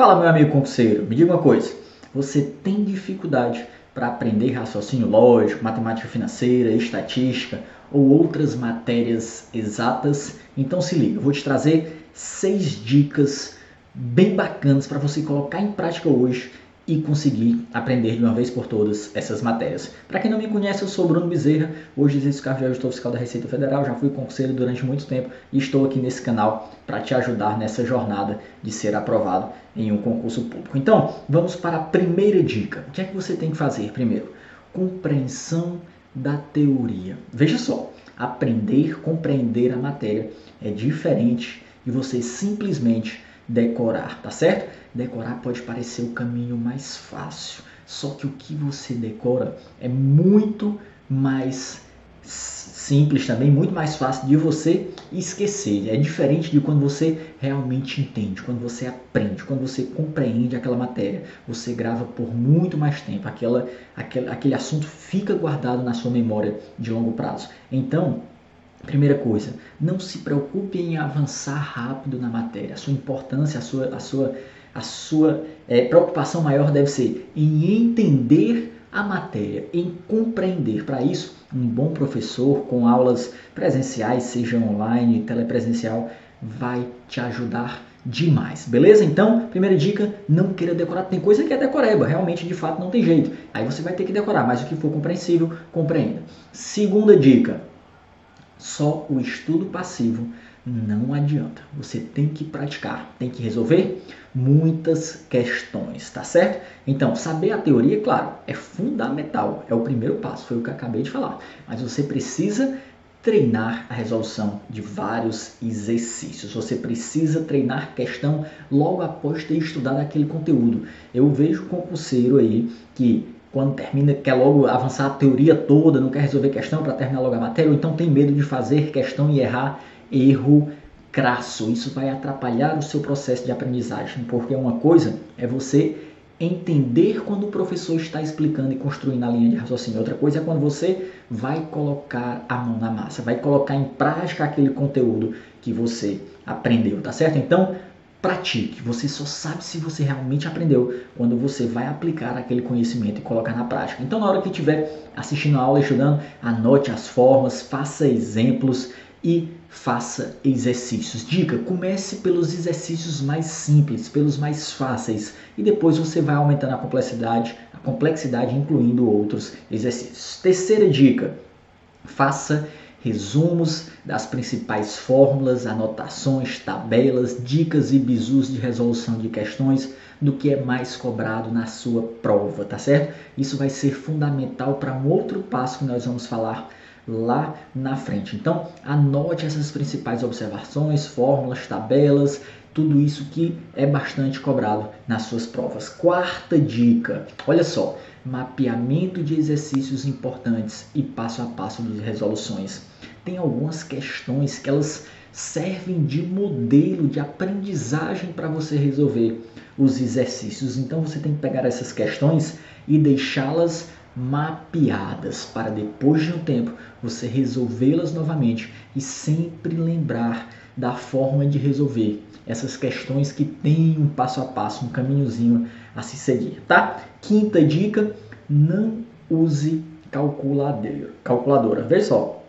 Fala, meu amigo concurseiro, me diga uma coisa. Você tem dificuldade para aprender raciocínio lógico, matemática financeira, estatística ou outras matérias exatas? Então se liga, eu vou te trazer seis dicas bem bacanas para você colocar em prática hoje e conseguir aprender de uma vez por todas essas matérias. Para quem não me conhece, eu sou Bruno Bezerra, hoje exerço cargo de ajustor fiscal da Receita Federal, já fui concurseiro durante muito tempo e estou aqui nesse canal para te ajudar nessa jornada de ser aprovado em um concurso público. Então, vamos para a primeira dica. O que é que você tem que fazer primeiro? Compreensão da teoria. Veja só, aprender, compreender a matéria é diferente de você simplesmente decorar, tá certo? Decorar pode parecer o caminho mais fácil, só que o que você decora é muito mais simples também, muito mais fácil de você esquecer. É diferente de quando você realmente entende, quando você aprende, quando você compreende aquela matéria. Você grava por muito mais tempo, aquela, aquele, aquele assunto fica guardado na sua memória de longo prazo. Então, Primeira coisa, não se preocupe em avançar rápido na matéria. A sua importância, a sua, a sua, a sua é, preocupação maior deve ser em entender a matéria, em compreender. Para isso, um bom professor com aulas presenciais, seja online, telepresencial, vai te ajudar demais, beleza? Então, primeira dica, não queira decorar. Tem coisa que é decoreba, realmente de fato não tem jeito. Aí você vai ter que decorar, mas o que for compreensível, compreenda. Segunda dica, só o estudo passivo não adianta. Você tem que praticar, tem que resolver muitas questões, tá certo? Então, saber a teoria, claro, é fundamental, é o primeiro passo, foi o que eu acabei de falar. Mas você precisa treinar a resolução de vários exercícios. Você precisa treinar questão logo após ter estudado aquele conteúdo. Eu vejo concurseiro aí que quando termina, quer logo avançar a teoria toda, não quer resolver questão para terminar logo a matéria, ou então tem medo de fazer questão e errar, erro crasso. Isso vai atrapalhar o seu processo de aprendizagem, porque uma coisa é você entender quando o professor está explicando e construindo a linha de raciocínio. Outra coisa é quando você vai colocar a mão na massa, vai colocar em prática aquele conteúdo que você aprendeu, tá certo? Então, pratique. Você só sabe se você realmente aprendeu quando você vai aplicar aquele conhecimento e colocar na prática. Então, na hora que estiver assistindo a aula, estudando, anote as formas, faça exemplos e faça exercícios. Dica: comece pelos exercícios mais simples, pelos mais fáceis, e depois você vai aumentando a complexidade, a complexidade incluindo outros exercícios. Terceira dica: faça resumos das principais fórmulas, anotações, tabelas, dicas e bizus de resolução de questões do que é mais cobrado na sua prova, tá certo? Isso vai ser fundamental para um outro passo que nós vamos falar lá na frente. Então, anote essas principais observações, fórmulas, tabelas, tudo isso que é bastante cobrado nas suas provas. Quarta dica: olha só, mapeamento de exercícios importantes e passo a passo de resoluções. Tem algumas questões que elas servem de modelo de aprendizagem para você resolver os exercícios. Então você tem que pegar essas questões e deixá-las mapeadas para depois de um tempo você resolvê-las novamente e sempre lembrar da forma de resolver essas questões que tem um passo a passo, um caminhozinho a se seguir, tá? Quinta dica, não use calculadora. calculadora. Veja só,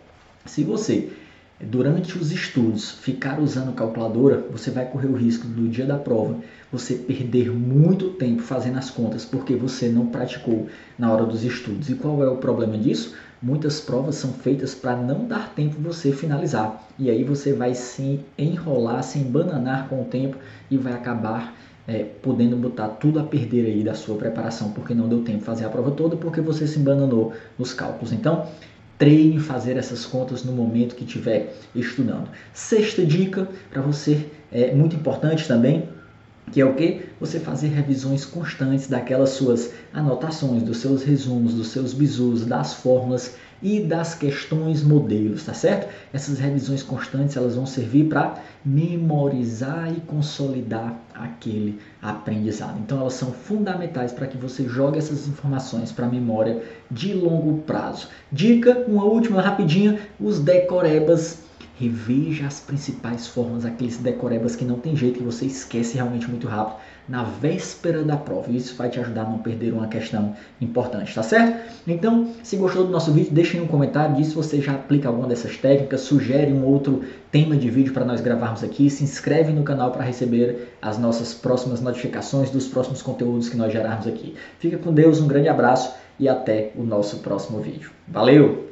se você durante os estudos ficar usando calculadora, você vai correr o risco do dia da prova você perder muito tempo fazendo as contas porque você não praticou na hora dos estudos. E qual é o problema disso? Muitas provas são feitas para não dar tempo você finalizar. E aí você vai se enrolar, se embananar com o tempo e vai acabar é, podendo botar tudo a perder aí da sua preparação, porque não deu tempo fazer a prova toda, porque você se embananou nos cálculos. Então, treine fazer essas contas no momento que estiver estudando. Sexta dica para você, é muito importante também, que é o que? Você fazer revisões constantes daquelas suas anotações, dos seus resumos, dos seus bisus, das fórmulas e das questões modelos, tá certo? Essas revisões constantes elas vão servir para memorizar e consolidar aquele aprendizado. Então elas são fundamentais para que você jogue essas informações para a memória de longo prazo. Dica, uma última rapidinha, os decorebas reveja as principais formas, aqueles decorebas que não tem jeito, que você esquece realmente muito rápido na véspera da prova. Isso vai te ajudar a não perder uma questão importante, tá certo? Então, se gostou do nosso vídeo, deixe um comentário, diz se você já aplica alguma dessas técnicas, sugere um outro tema de vídeo para nós gravarmos aqui, se inscreve no canal para receber as nossas próximas notificações dos próximos conteúdos que nós gerarmos aqui. Fica com Deus, um grande abraço e até o nosso próximo vídeo. Valeu!